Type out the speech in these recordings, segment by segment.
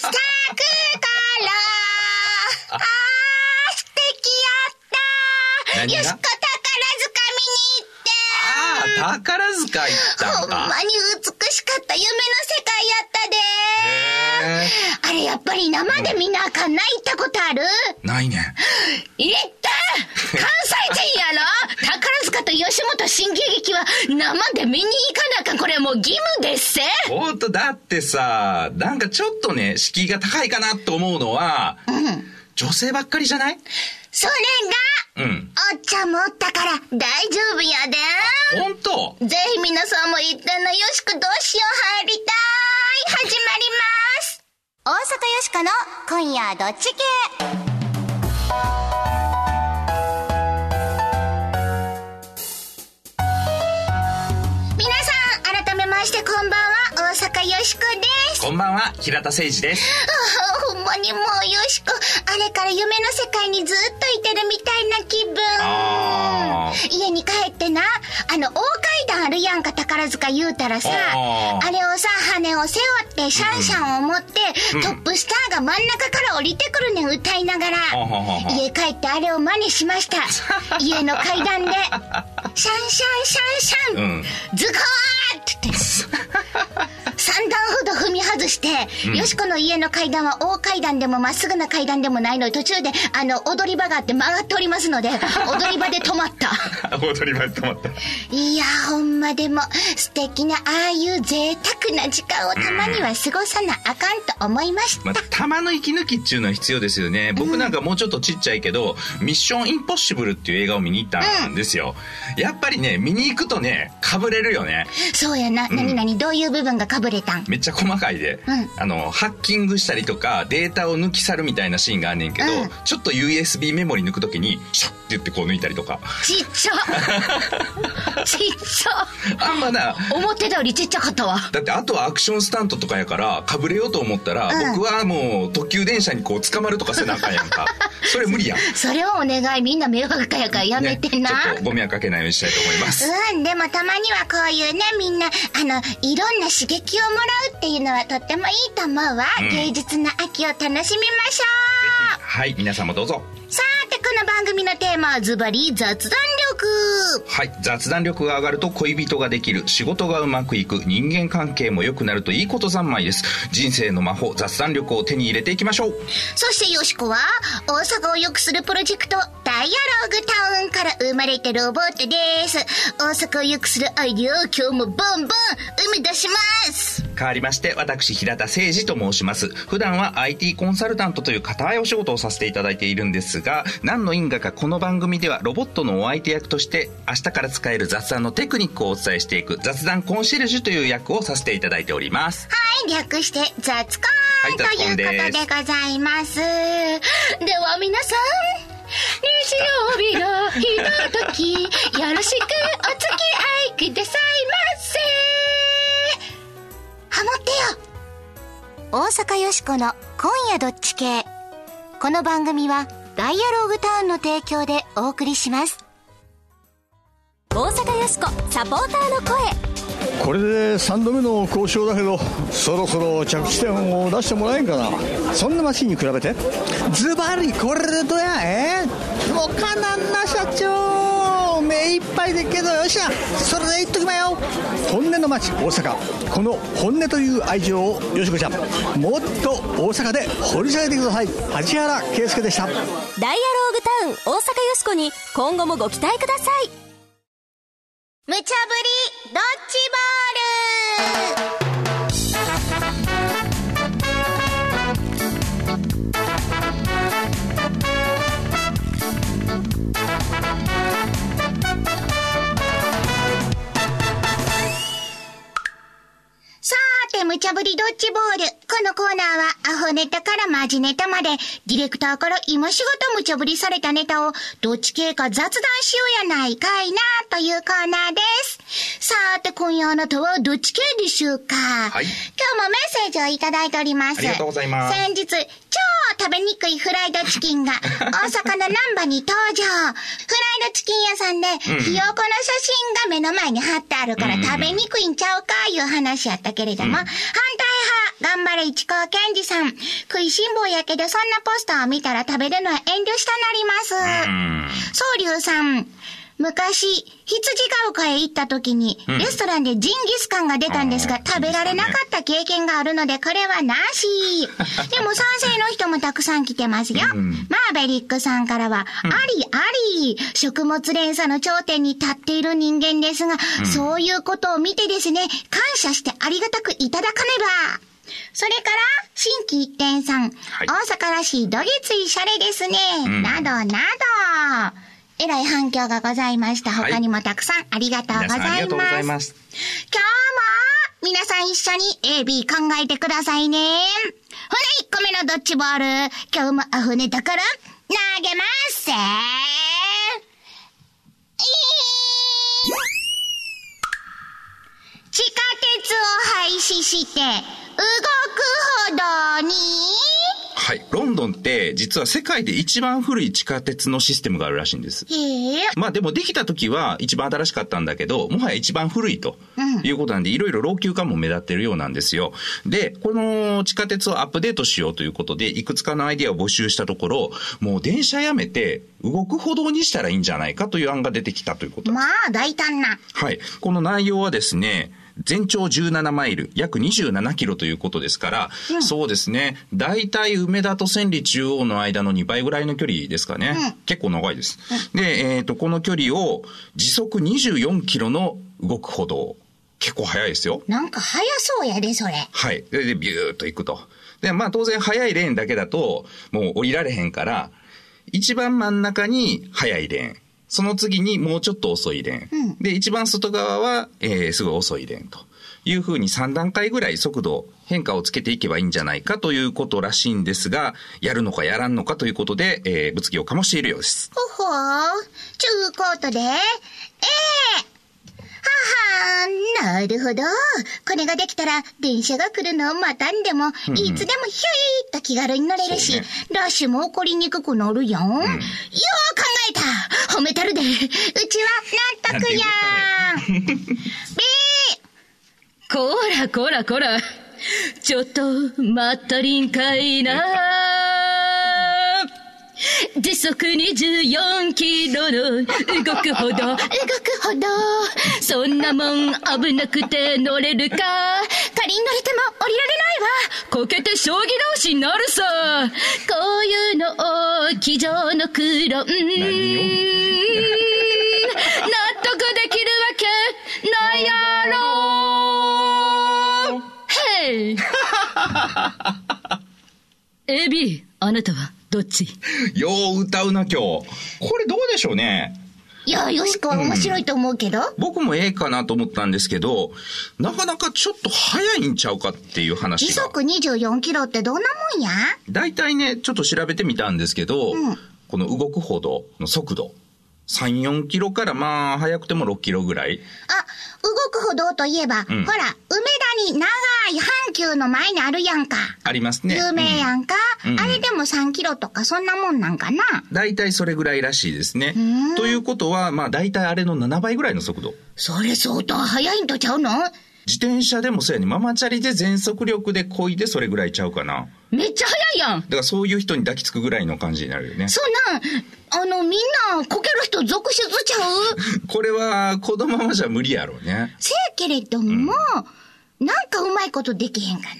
咲くから、あー、素敵やったよしこ宝塚行ったほんんか。まに美しかった夢の世界やったで。あれやっぱり生で見なあかんな行ったことある？ないね。ん。行った！関西人やろ？宝塚と吉本新喜劇は生で見に行かなあかん。これはもう義務です。せほんと、だってさ、なんかちょっとね、敷居が高いかなと思うのは、女性ばっかりじゃない？それが、うん。おっちゃんもおったから大丈夫やで。ほんと？ぜひ皆さんも行ってなよ。しくどうしよう入りたい。始まります。大阪よしこの今夜どっち系？皆さん改めましてこんばんは。大阪よしこですこんばんは、平田誠二です。あほんまにもうよしこあれから夢の世界にずっといてるみたいな気分。あ家に帰ってなあの大階段あるやんか宝塚言うたらさあれをさ羽を背負ってシャンシャンを持って、トップスターが真ん中から降りてくるねん歌いながら。家帰ってあれを真似しました。家の階段で。シャンシャンシャンシャン、うん。ズコーって言って。3段ほど踏み外して、よしこの家の階段は大階段でもまっすぐな階段でもないので途中であの踊り場があって曲がっておりますので 踊り場で止まった踊り場に止まった。いやほんまでも素敵なああいう贅沢な時間をたまには過ごさなあかんと思いました、まあ、たまの息抜きっていうのは必要ですよね。僕なんかもうちょっとちっちゃいけど、ミッションインポッシブルっていう映画を見に行ったんですよ。やっぱりね、見に行くとね、かぶれるよね。そうやな、何々どういう部分がかぶれた？んめっちゃ細かいで、うんあの、ハッキングしたりとか、データを抜き去るみたいなシーンがあんねんけど、うん。ちょっと USB メモリ抜くときに、シャッって言ってこう抜いたりとか。ちっちゃ。ちっちゃ。あんまな、思ってたよりちっちゃかったわ。だってあとはアクションスタントとかやから、かぶれようと思ったら、うん。僕はもう特急電車にこう捕まるとかせなあかんやんか。それ無理やん。それをお願い。みんな迷惑かやからやめてな、ねちょっとご迷惑かけないようにしたいと思います。うん、でもたまにはこういうね、みんな、あの、いろんな刺激をもらうっていうのはとってもいいと思うわ。うん芸術の秋を楽しみましょう。はい、皆さんもどうぞ。さて、この番組のテーマはズバリ雑談力。はい。雑談力が上がると恋人ができる、仕事がうまくいく、人間関係も良くなるといいこと三昧です。人生の魔法、雑談力を手に入れていきましょう。そしてよしこは、大阪を良くするプロジェクト、ダイアログタウンから生まれてるロボットです。大阪を良くするアイディアを今日もボンボン生み出します。変わりまして、私、平田誠二と申します。普段は IT コンサルタントという固いお仕事をさせていただいているんですが、何の因果かこの番組ではロボットのお相手役として、明日から使える雑談のテクニックをお伝えしていく、雑談コンシェルジュという役をさせていただいております。はい、略して雑コはいンということでございます。では皆さん、日曜日のひととき、よろしくお付き合いくださいませ。ハモってよ。大阪よしこの今夜どっち系。この番組はダイアローグタウンの提供でお送りします。大阪よしこサポーターの声。これで3度目の交渉だけどそろそろ着地点を出してもらえんかな。そんなマシンに比べて。ズバリこれでどうやえもうかなんな社長目いっぱいでけどよっしゃそれで言っときまよ。本音の街大阪。この本音という愛情をよしこちゃんもっと大阪で掘り下げてください。梶原圭介でした。ダイアローグタウン大阪よしこに今後もご期待ください。無茶ぶりドッジボール。無茶ぶりドッジボール。このコーナーは、アホネタからマジネタまで、ディレクターから今しごと無茶ぶりされたネタを、どっち系か雑談しようやないかいな、というコーナーです。さーて、今夜あなたはどっち系でしょうかはい今日もメッセージをいただいております。ありがとうございます先日、超食べにくいフライドチキンが、大阪の難波に登場。チキン屋さんで、ひよこの写真が目の前に貼ってあるから食べにくいんちゃうか、いう話やったけれども、反対派、頑張れ市川健二さん。食いしん坊やけど、そんなポスターを見たら食べるのは遠慮したなります。総龍さん。昔、羊ヶ丘へ行った時に、レストランでジンギスカンが出たんですが、食べられなかった経験があるので、これはなし。でも賛成の人もたくさん来てますよ。マーベリックさんからは、ありあり、食物連鎖の頂点に立っている人間ですが、そういうことを見てですね、感謝してありがたくいただかねば。それから、新規一点さん、はい。大阪らしいどぎついシャレですね、ん。などなど、えらい反響がございました。はい他にもたくさんありがとうございます。皆さんありがとうございます。今日も、皆さん一緒に A、B 考えてくださいね。ほな、1個目のドッジボール。今日もアホネタから投げますせー地下鉄を廃止して、動く歩道に、はい。ロンドンって、実は世界で一番古い地下鉄のシステムがあるらしいんです。へえ。まあでもできた時は一番新しかったんだけど、もはや一番古いとうんいうことなんで、いろいろ老朽化も目立ってるようなんですよ。で、この地下鉄をアップデートしようということで、いくつかのアイデアを募集したところ、もう電車やめて動く歩道にしたらいいんじゃないかという案が出てきたということまあ、大胆な。はい。この内容はですね、全長17マイル、約27キロということですから、そうですね、大体梅田と千里中央の間の2倍ぐらいの距離ですかね。うん結構長いです。で、えっ、と、この距離を時速24キロの動く歩道。結構速いですよ。なんか早そうやで、それ。はい。で、でビューっと行くと。で、まあ当然速いレーンだけだと、もう降りられへんから、一番真ん中に速いレーン。その次にもうちょっと遅いレーン。うんで、一番外側は、えー、すごい遅いレーンと。いうふうに3段階ぐらい速度変化をつけていけばいいんじゃないかということらしいんですが、やるのかやらんのかということで、えー、物議を醸しているようです。ほほー、ちゅうことで、ええははなるほど。これができたら、電車が来るのを待たんでも、いつでもひゅいーっと気軽に乗れるし、ねラッシュも起こりにくくなるやん。よう考えた褒めたるでうちは納得やん !B! こらこらこら。ちょっと、待ったりんかいな。時速24キロの動くほど、動くほど。そんなもん危なくて乗れるか？仮に乗れても降りられないわ。こけて将棋倒しになるさ。こういうのを、机上の黒、うーん。納得できるわけないやろへいエビ、あなたはどっち？よう歌うな今日。これどうでしょうねいや、よしこは面白いと思うけど？僕もええかなと思ったんですけど、なかなかちょっと早いんちゃうかっていう話が。時速24キロってどんなもんや？大体ね、ちょっと調べてみたんですけど、うんこの動く歩道の速度、3、4キロからまあ、早くても6キロぐらい。あ、動く歩道といえば、うんほら、梅田に長い阪急の前にあるやんか。ありますね。有名やんか、うんあれでも3キロとかそんなもんなんかな。大体それぐらいらしいですねん。ということは、まあ大体あれの7倍ぐらいの速度。それ相当速いんとちゃうの？自転車でもそうやね、ママチャリで全速力で漕いでそれぐらいちゃうかな。めっちゃ早いやんだからそういう人に抱きつくぐらいの感じになるよね。そんなん、あの、みんなこける人続出ちゃう？これは、このままじゃ無理やろうね。せやけれども、なんかうまいことできへんかな。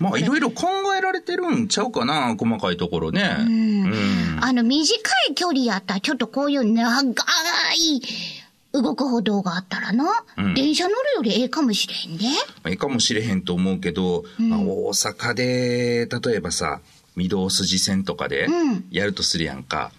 まあ、いろいろ考えられてるんちゃうかな、細かいところね。うん。あの、短い距離やったら、ちょっとこういう長い動く歩道があったらな、うん電車乗るよりええかもしれへんで。まあ、いいかもしれへんと思うけど、まあ、大阪で、例えばさ、御堂筋線とかでうんやるとするやんか。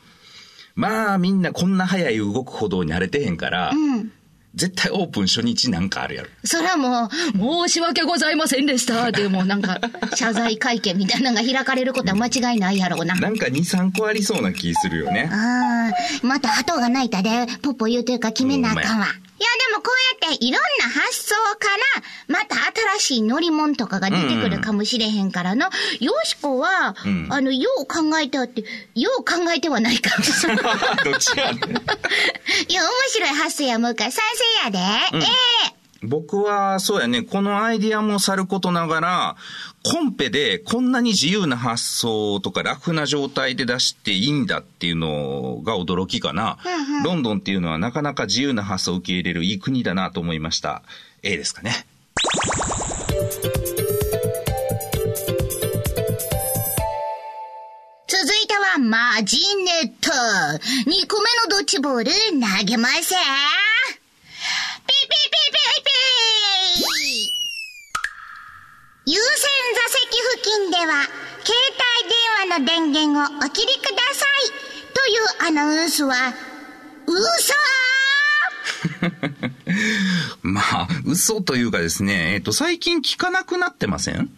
まあ、みんなこんな速い動く歩道に慣れてへんから、うん。絶対オープン初日なんかあるやろ。そらもう、申し訳ございませんでした。でもなんか、謝罪会見みたいなのが開かれることは間違いないやろうな。なんか2、3個ありそうな気するよね。ああ、また鳩が鳴いたで、ポッポ言うてるか決めなあかんわ。いや、でもこうやっていろんな発想から、また新しい乗り物とかが出てくるかもしれへんからの、よしこは、うんあの、よう考えてあって、よう考えてはないか。どっちやねん。いや、面白い発想や思うから賛成やで。うんええ僕は、そうやね、このアイディアもさることながら、コンペでこんなに自由な発想とか楽な状態で出していいんだっていうのが驚きかな。ロンドンっていうのはなかなか自由な発想を受け入れるいい国だなと思いました。A ですかね。続いてはマジネット。2個目のドッジボール投げません。ピピピピピ優先座席付近では、携帯電話の電源をお切りください。というアナウンスは、嘘 まあ、嘘というかですね、えっと、最近聞かなくなってません？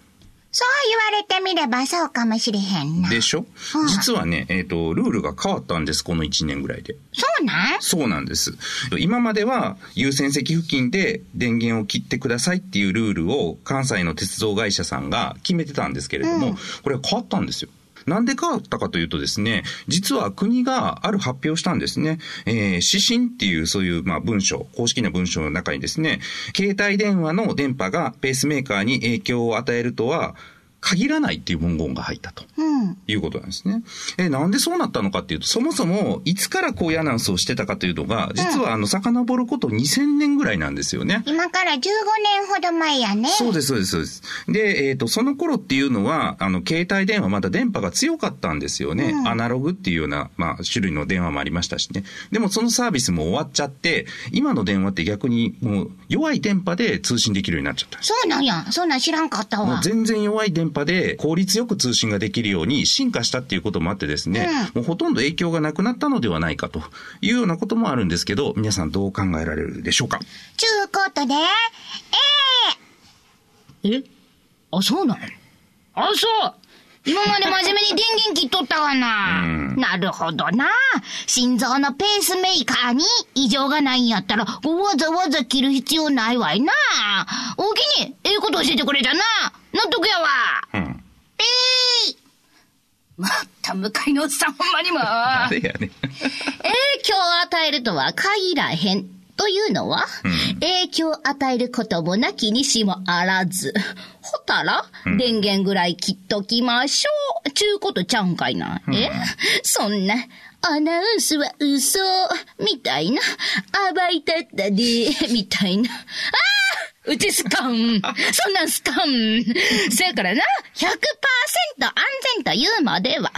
そう言われてみればそうかもしれへんな。でしょ？うん実はね、えっと、ルールが変わったんです、この1年ぐらいで。そうなん？そうなんです。今までは優先席付近で電源を切ってくださいっていうルールを関西の鉄道会社さんが決めてたんですけれども、これは変わったんですよ。なんで変わったかというとですね、実は国がある発表をしたんですね。えー指針っていうそういうまあ文章、公式な文章の中にですね、携帯電話の電波がペースメーカーに影響を与えるとは限らないっていう文言が入ったと。うん。いうことなんですね。え、なんでそうなったのかっていうと、そもそも、いつからこういうアナウンスをしてたかというのが、実はあの、遡ること2000年ぐらいなんですよね。今から15年ほど前やね。そうです、そうです、そうです。で、えっ、と、その頃っていうのは、あの、携帯電話まだ電波が強かったんですよね。アナログっていうような、まあ、種類の電話もありましたしね。でも、そのサービスも終わっちゃって、今の電話って逆に、もう、弱い電波で通信できるようになっちゃったんです。そうなんや。そんなん知らんかったわ。もう全然弱い電波で効率よく通信ができるように進化したっていうこともあってですね、もうほとんど影響がなくなったのではないかというようなこともあるんですけど、皆さんどう考えられるでしょうか？ちゅうことで、え？あ、そうなの？あ、そう今まで真面目に電源切っとったがな。なるほどな。心臓のペースメーカーに異常がないんやったら、わざわざ切る必要ないわいな。おおきに、ええこと教えてくれたな。納得やわ。うん。ピーまた向かいのおっさんほんまにも。あれやね。影響を与えるとは限らへん。というのは、影響を与えることもなきにしもあらず。ほたら、電源ぐらい切っときましょう。ちゅうことちゃうんかいな。え？そんな、アナウンスは嘘、みたいな。暴いたったで、みたいな。ああうちスカン。そんなんスカン。せやからな、100%安全というまでは、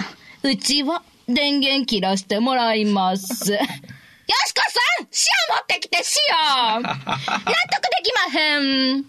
うちは電源切らせてもらいます。よしこさん塩持ってきて塩 納得できまへん !AB、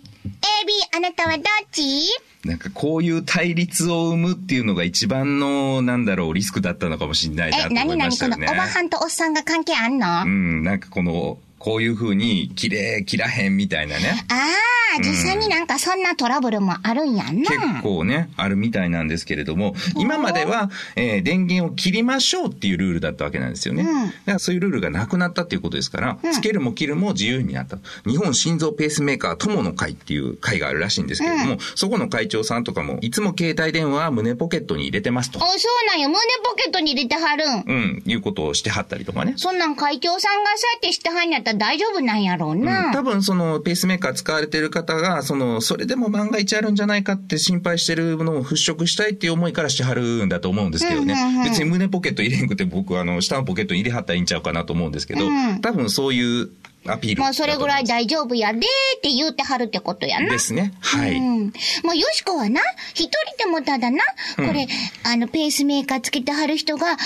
あなたはどっち？なんかこういう対立を生むっていうのが一番の、なんだろう、リスクだったのかもしれないなえ、と思ないましたよね。このおばはんとおっさんが関係あんの、あうん、なんかこの、こういう風に、綺麗、切らへんみたいなね。あ、実際になんかそんなトラブルもあるんやんな。結構ね、あるみたいなんですけれども、今までは、えー電源を切りましょうっていうルールだったわけなんですよね。だからそういうルールがなくなったっていうことですから、つけるも切るも自由になった。日本心臓ペースメーカー友の会っていう会があるらしいんですけれども、そこの会長さんとかも、いつも携帯電話は胸ポケットに入れてますと。お、そうなんや。胸ポケットに入れてはるん。うん、いうことをしてはったりとかね。そんなん会長さんがそうやってしてはんやったら大丈夫なんやろううんな。多分そのペースメーカー使われてる方が、その、それでも万が一あるんじゃないかって心配してるのを払拭したいっていう思いからしてはるんだと思うんですけどね。うんうんうん別に胸ポケット入れんくて僕はあの、下のポケットに入れはったらいいんちゃうかなと思うんですけど、うん多分そういうアピールまあそれぐらいだ大丈夫やでって言うてはるってことやな。ですね。はい。うん。まあ、よしこはな、一人でもただな、これ、あの、ペースメーカーつけてはる人が、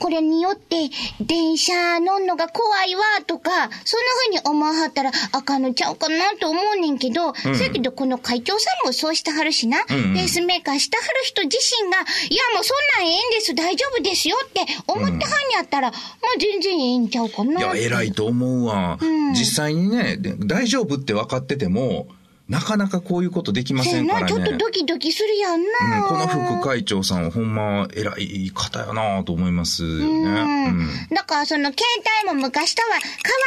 これによって、電車乗んのが怖いわ、とか、そんな風に思わはったら、あかんのちゃうかなと思うねんけど、そやけど、この会長さんもそうしてはるしな、んうんペースメーカーしてはる人自身が、いや、もうそんなんええんです、大丈夫ですよって思ってはんやったら、まあ、全然ええんちゃうかな。いや、偉いと思うわ。実際にね、で大丈夫って分かってても、なかなかこういうことできませんからね。ちょっとドキドキするやんな。うん、この副会長さんはほんま偉い方やなと思いますよね。うんうんだからその携帯も昔とは変わ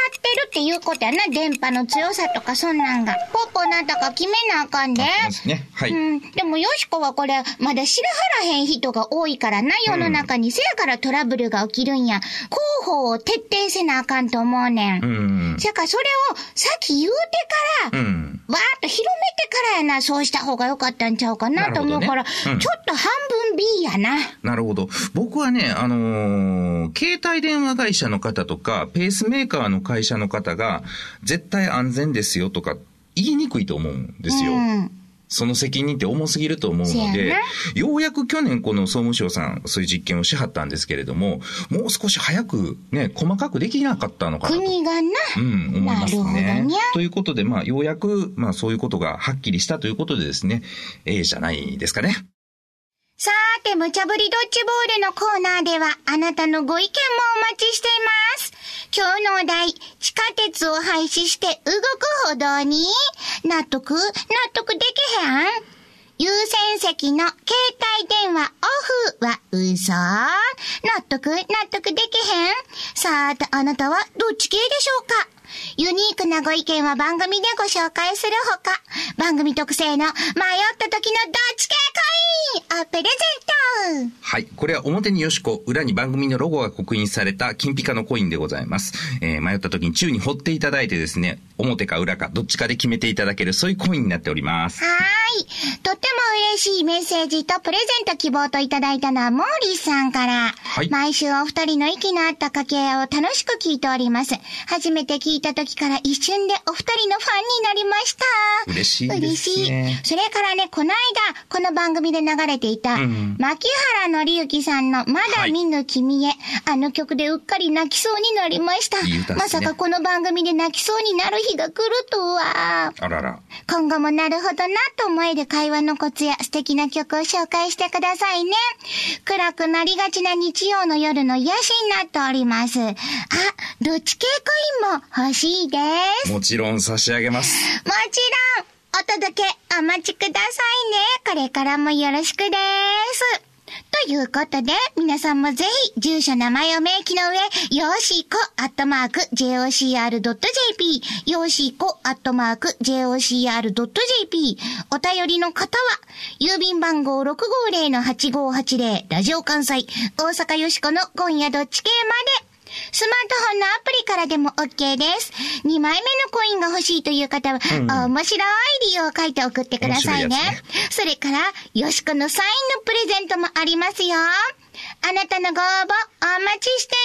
ってるっていうことやな。電波の強さとかそんなんが。ポッポなんとか決めなあかんで。ですね。はい。うん。でも、よしこはこれ、まだ知らはらへん人が多いからな、世の中に。せやからトラブルが起きるんや。広報を徹底せなあかんと思うねん。うん。せやからそれを先言うてから、うん。わーっと広めてからやな、そうした方がよかったんちゃうかなと思うから、ねうんちょっと半分 B やな。なるほど。僕はね、あのー携帯電話会社の方とか、ペースメーカーの会社の方が、絶対安全ですよとか、言いにくいと思うんですよ。うん。その責任って重すぎると思うのでようやく去年この総務省さん、そういう実験をしはったんですけれども、もう少し早くね、細かくできなかったのかなと。国がな。うん、思いますなるほどね。ということで、まあ、ようやく、まあ、そういうことがはっきりしたということでですね、ええじゃないですかね。さーて、無茶ぶりドッジボールのコーナーでは、あなたのご意見もお待ちしています。今日のお題、地下鉄を廃止して動く歩道に、納得納得できへん。優先席の携帯電話オフは嘘。納得納得できへん。さーて、あなたはどっち系でしょうか？ユニークなご意見は番組でご紹介するほか、番組特製の迷った時のどっち系コインをプレゼントはい。これは表によしこ、裏に番組のロゴが刻印された金ピカのコインでございます。えー迷った時に宙に掘っていただいてですね、表か裏かどっちかで決めていただける、そういうコインになっております。はーい。とっても嬉しいメッセージとプレゼント希望といただいたのはモーリーさんから。はい毎週お二人の息の合った掛け合いを楽しく聞いております。初めて聞いた時から一瞬でお二人のファンになりました。嬉しいですね嬉しい。それからね、この間、この番組で流れていた、ん牧原紀之さんのまだ見ぬ君へ、あの曲でうっかり泣きそうになりました。いいねまさかこの番組で泣きそうになる日が来るとは。あらら。今後もなるほどなと思える会話のコツや素敵な曲を紹介してくださいね。暗くなりがちな日曜の夜の癒しになっております。あ、どっち系コインも欲しいです。もちろん差し上げます。もちろん、お届けお待ちくださいね。これからもよろしくです。ということで、皆さんもぜひ、住所名前を明記の上、よーしーこ、アットマーク、jocr.jp、よーしーこ、アットマーク、jocr.jp、お便りの方は、郵便番号650-8580、ラジオ関西、大阪よしこの今夜どっち系まで、スマートフォンのアプリからでも OK です。2枚目のコインが欲しいという方は、面白い理由を書いて送ってくださいね。いやそれから、よしこのサインのプレゼントもありますよ。あなたのご応募お待ちしてい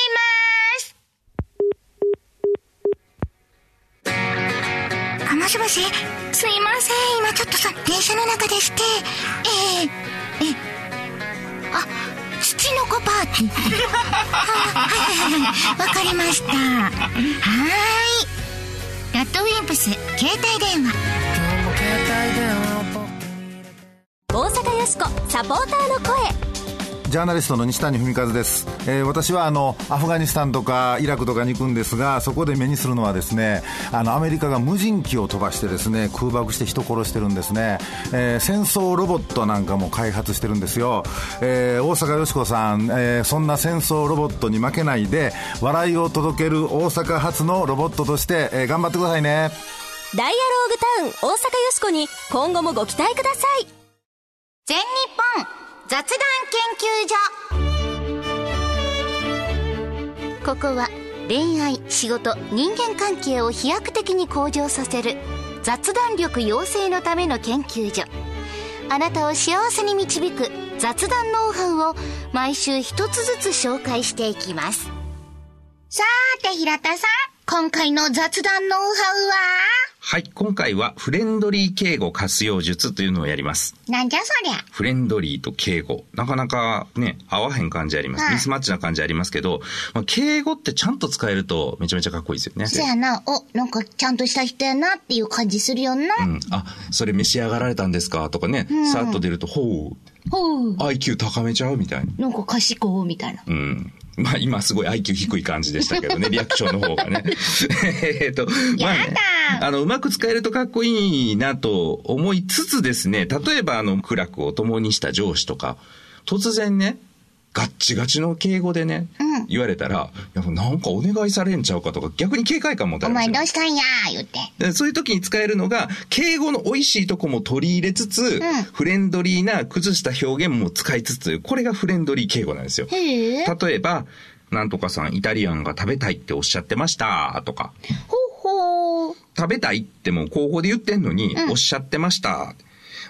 ます。あ、もしもし？すいません。今ちょっとさ、電車の中でして。えええあ、土の子パーティー。ははいはいはいはい。わかりました。はーい。ラッドウィンプス、携帯電話。大阪よしこサポーターの声ジャーナリストの西谷文和です、えー私はあのアフガニスタンとかイラクとかに行くんですがそこで目にするのはですねあのアメリカが無人機を飛ばしてですね空爆して人殺してるんですね、えー戦争ロボットなんかも開発してるんですよ、えー大阪よしこさん、えーそんな戦争ロボットに負けないで笑いを届ける大阪発のロボットとして、えー頑張ってくださいね。ダイアローグタウン大阪よしこに今後もご期待ください。全日本雑談研究所。ここは恋愛仕事人間関係を飛躍的に向上させる雑談力養成のための研究所。あなたを幸せに導く雑談ノウハウを毎週一つずつ紹介していきます。さーて平田さん今回の雑談ノウハウは？はい。今回はフレンドリー敬語活用術というのをやります。なんじゃそりゃフレンドリーと敬語。なかなかね、合わへん感じあります。はいミスマッチな感じありますけど、まあ、敬語ってちゃんと使えるとめちゃめちゃかっこいいですよね。そやなおなんかちゃんとした人やなっていう感じするよな、うん。あ、それ召し上がられたんですかとかね、さっと出ると、ほう、ほう。IQ 高めちゃうみたいな。なんか賢いみたいな。うん。まあ今すごい IQ 低い感じでしたけどね、リアクションの方がね。えっと、まあね。あの、うまく使えるとかっこいいなと思いつつですね、例えばあの、苦楽を共にした上司とか、突然ね、ガッチガチの敬語でね、うん言われたら、いやなんかお願いされんちゃうかとか、逆に警戒感持たおれるんですよ前どうしたんや？言って。でそういう時に使えるのが、敬語の美味しいとこも取り入れつつ、んフレンドリーな崩した表現も使いつつ、これがフレンドリー敬語なんですよ。例えば、なんとかさんイタリアンが食べたいっておっしゃってましたとか、ほうほう。食べたいってもう後方で言ってんのに、おっしゃってました。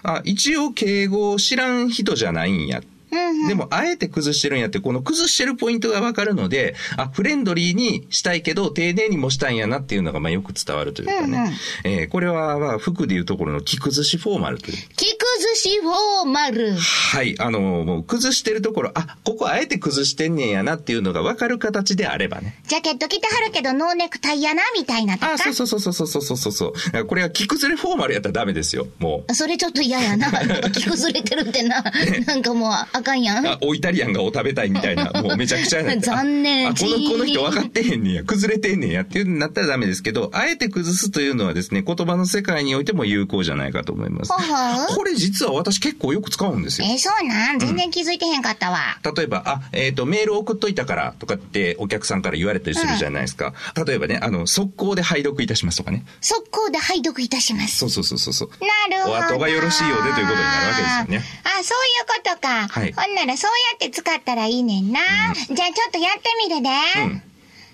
あ、一応敬語を知らん人じゃないんや。うんうん。でも、あえて崩してるんやって、この崩してるポイントがわかるので、あ、フレンドリーにしたいけど、丁寧にもしたいんやなっていうのが、まあ、よく伝わるというかね。うんうんえーこれは、まあ、服でいうところの着崩しフォーマルという。木崩し40。はい。あの、もう崩してるところ、あ、ここあえて崩してんねんやなっていうのがわかる形であればね。ジャケット着てはるけどノーネクタイやな、みたいなとか。あ、そうそうそうそうそうそうそう。これは着崩れフォーマルやったらダメですよ、もう。それちょっと嫌やな。着崩れてるってな。なんかもうあかんやん。あ、おイタリアンがお食べたいみたいな。もうめちゃくちゃやな。残念。あ、この、この人分かってへんねんや。崩れてんねんや。っていうなったらダメですけど、あえて崩すというのはですね、言葉の世界においても有効じゃないかと思います。ははこれ実は私結構よく使うんですよ。え、そうなん？全然気づいてへんかったわ。例えば、あ、えっ、と、メール送っといたからとかってお客さんから言われたりするじゃないですか。例えばね、あの、速攻で拝読いたしますとかね。速攻で拝読いたします。そうそうそうそうそう。なるほど。お後がよろしいようでということになるわけですよね。あ、そういうことか。はいほんならそうやって使ったらいいねんな。じゃあちょっとやってみるで。うん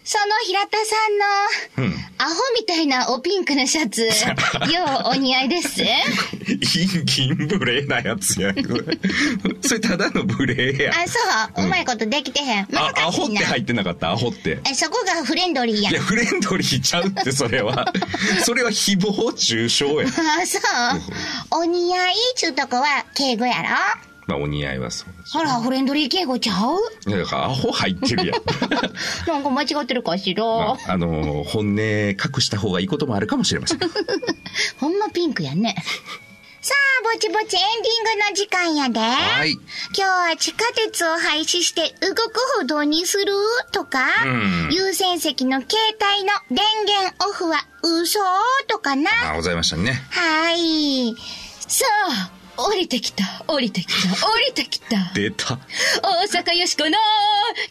その平田さんの、うんアホみたいなおピンクのシャツ、ようお似合いです。銀、銀無礼なやつや。それただの無礼や。あ、そう。うまいことできてへん。難あ、アホしいな。って入ってなかった？アホって。え、そこがフレンドリーやいや、。フレンドリーちゃうって、それは。それは誹謗中傷や。あ、そう。お似合いちゅうとこは敬語やろ？まあ、お似合いはそうです。ほら、フレンドリー敬語ちゃう？いやだから、アホ入ってるやん。なんか間違ってるかしら？まあ、あのー本音隠した方がいいこともあるかもしれません。ほんまピンクやね。さあ、ぼちぼちエンディングの時間やで。はい。今日は地下鉄を廃止して動く歩道にする？とか、うん優先席の携帯の電源オフは嘘？とかな。あ、ございましたね。はい。さあ、降りてきた、降りてきた、降りてきた。出た。大阪よしこの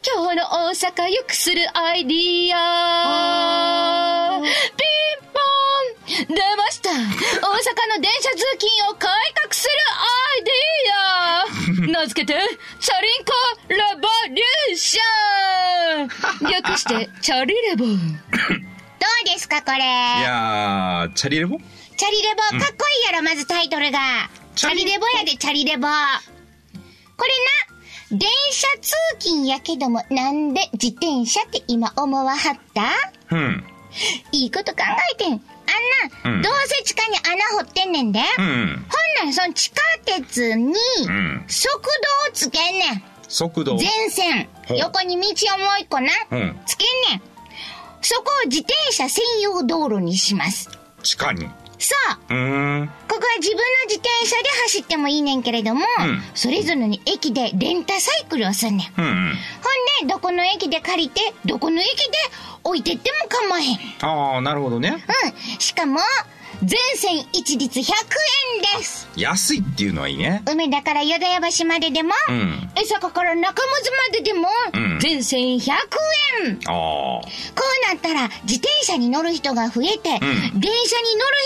今日の大阪よくするアイディアピンポン出ました大阪の電車通勤を改革するアイディア 名付けて、チャリンコレボリューション略して、チャリレボ。どうですか、これ？いやー、チャリレボ？チャリレボ、かっこいいやろ、まずタイトルが。チチャリレボやで、チャリレボ。これな、電車通勤やけども、なんで自転車って今思わはった？うん。いいこと考えてん。あんな、うんどうせ地下に穴掘ってんねんで。うん。ほんならその地下鉄にん、速度をつけんねん。速度。全線。横に道をもう一個な。うんつけんねん。そこを自転車専用道路にします。地下に。そう。うーん。ここは自分の自転車で走ってもいいねんけれども、んそれぞれの駅でレンタサイクルをすんねん。ほんうんうん。で、どこの駅で借りて、どこの駅で置いてっても構わへん。ああ、なるほどね。うん。しかも、全線一律100円です。安いっていうのはいいね。梅田から淀屋橋まででも、うん。江坂から中松まででも、うん全線100円。ああ。こうなったら、自転車に乗る人が増えて、電車に乗る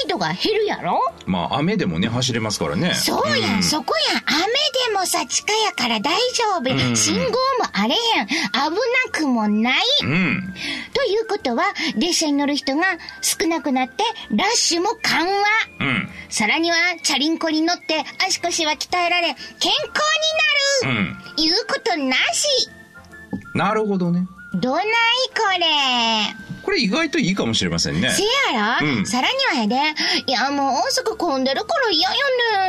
人が減るやろ？まあ、雨でもね、走れますからね。そうやん、んそこやん。雨でもさ、地下やから大丈夫。ん信号もあれへん。危なくもない。うん。ということは、列車に乗る人が少なくなって、ラッシュも緩和。うん。さらには、チャリンコに乗って足腰は鍛えられ、健康になる。うん。いうことなし。なるほどね。どないこれ。これ意外といいかもしれませんね。せやろ、うんさらにはやで、いやもう大阪混んでるから嫌や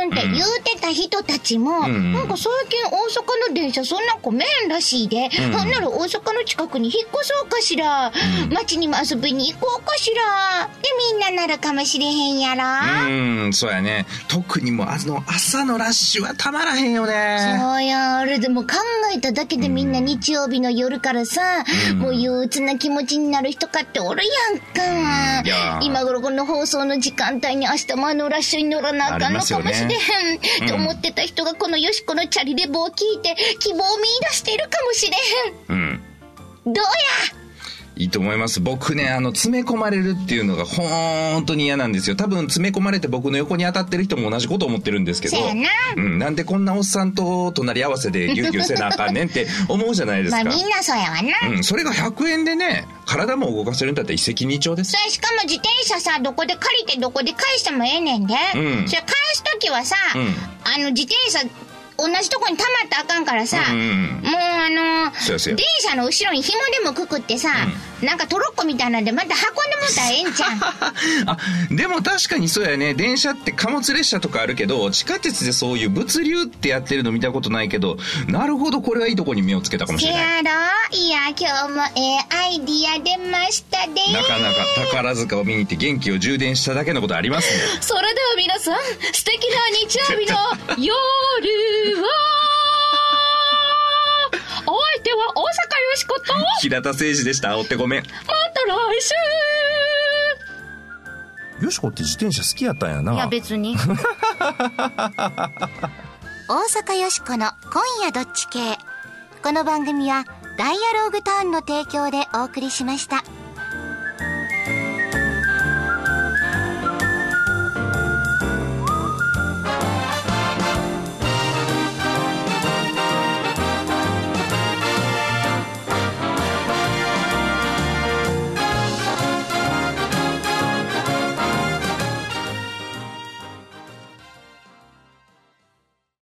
ねんって言うてた人たちも、んなんか最近大阪の電車そんな混めんらしいで、ほんなら大阪の近くに引っ越そうかしら、街にも遊びに行こうかしら。でみんななるかもしれへんやろ。うん、そうやね。特にもう、あの、朝のラッシュはたまらへんよね。そうや、あれでも考えただけでみんな日曜日の夜からさ、もう憂鬱な気持ちになる人かっておるやんか今頃この放送の時間帯に明日もあのラッシュに乗らなあかんのかもしれへん。ありますよねと思ってた人がこのよしこのチャリレボを聞いて希望を見出しているかもしれうん。へん。どうや？いいと思います。僕ね、あの、詰め込まれるっていうのが本当に嫌なんですよ。多分詰め込まれて僕の横に当たってる人も同じこと思ってるんですけど。せやなうん。なんでこんなおっさんと隣り合わせでギュッギュッせなあかんねんって思うじゃ ないですか？まあみんなそうやわな。うん。それが100円でね、体も動かせるんだったら一石二鳥ですそ。れしかも自転車さ、どこで借りてどこで返してもええねんで。うんそれ返すときはさ、うんあの自転車、同じとこに溜まったらあかんからさ、うんうんもうあのそうやそうや電車の後ろに紐でもくくってさ、なんかトロッコみたいなんでまた運んでもらったらええんちゃう？あ、でも確かにそうやね。電車って貨物列車とかあるけど、地下鉄でそういう物流ってやってるの見たことないけど、なるほど、これはいいとこに目をつけたかもしせれない。やろ？いや、今日もええアイディア出ましたで。なかなか宝塚を見に行って元気を充電しただけのことありますね。それでは皆さん、素敵な日曜日の夜を、お相手は大阪よしこと、ま平田誠二でした。おってごめん。た来週よしこって自転車好きやったんやな。いや別に。大阪よしこの今夜どっち系。この番組はダイアローグターンの提供でお送りしました。